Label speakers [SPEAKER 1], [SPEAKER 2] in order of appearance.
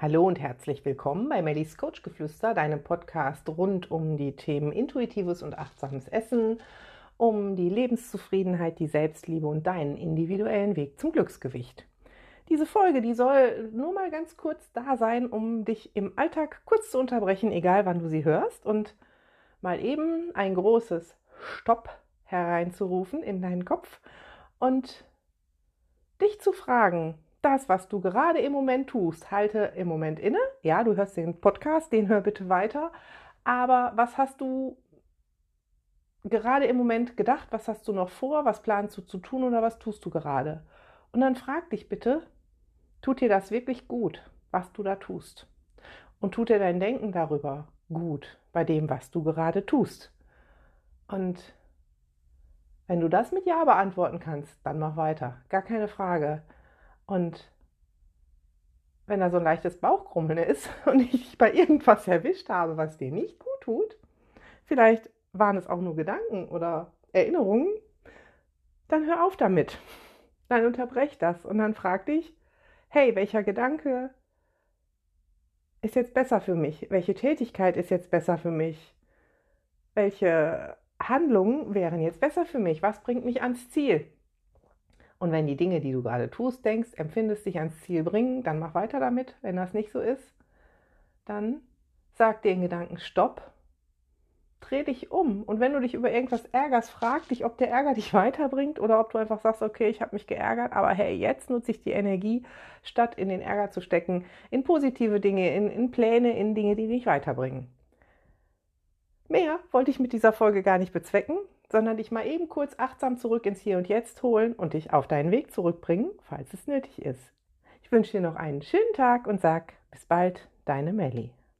[SPEAKER 1] Hallo und herzlich willkommen bei Mellies Coachgeflüster, deinem Podcast rund um die Themen intuitives und achtsames Essen, um die Lebenszufriedenheit, die Selbstliebe und deinen individuellen Weg zum Glücksgewicht. Diese Folge, die soll nur mal ganz kurz da sein, um dich im Alltag kurz zu unterbrechen, egal wann du sie hörst, und mal eben ein großes Stopp hereinzurufen in deinen Kopf und dich zu fragen, das, was du gerade im Moment tust, halte im Moment inne. Ja, du hörst den Podcast, den hör bitte weiter. Aber was hast du gerade im Moment gedacht? Was hast du noch vor? Was planst du zu tun oder was tust du gerade? Und dann frag dich bitte, tut dir das wirklich gut, was du da tust? Und tut dir dein Denken darüber gut bei dem, was du gerade tust? Und wenn du das mit Ja beantworten kannst, dann mach weiter. Gar keine Frage. Und wenn da so ein leichtes Bauchkrummeln ist und ich dich bei irgendwas erwischt habe, was dir nicht gut tut, vielleicht waren es auch nur Gedanken oder Erinnerungen, dann hör auf damit. Dann unterbrech das und dann frag dich, hey, welcher Gedanke ist jetzt besser für mich? Welche Tätigkeit ist jetzt besser für mich? Welche Handlungen wären jetzt besser für mich? Was bringt mich ans Ziel? Und wenn die Dinge, die du gerade tust, denkst, empfindest, dich ans Ziel bringen, dann mach weiter damit. Wenn das nicht so ist, dann sag den Gedanken Stopp, dreh dich um. Und wenn du dich über irgendwas ärgerst, frag dich, ob der Ärger dich weiterbringt oder ob du einfach sagst, okay, ich habe mich geärgert, aber hey, jetzt nutze ich die Energie, statt in den Ärger zu stecken, in positive Dinge, in, in Pläne, in Dinge, die dich weiterbringen. Mehr wollte ich mit dieser Folge gar nicht bezwecken sondern dich mal eben kurz achtsam zurück ins Hier und Jetzt holen und dich auf deinen Weg zurückbringen, falls es nötig ist. Ich wünsche dir noch einen schönen Tag und sag bis bald, deine Melli.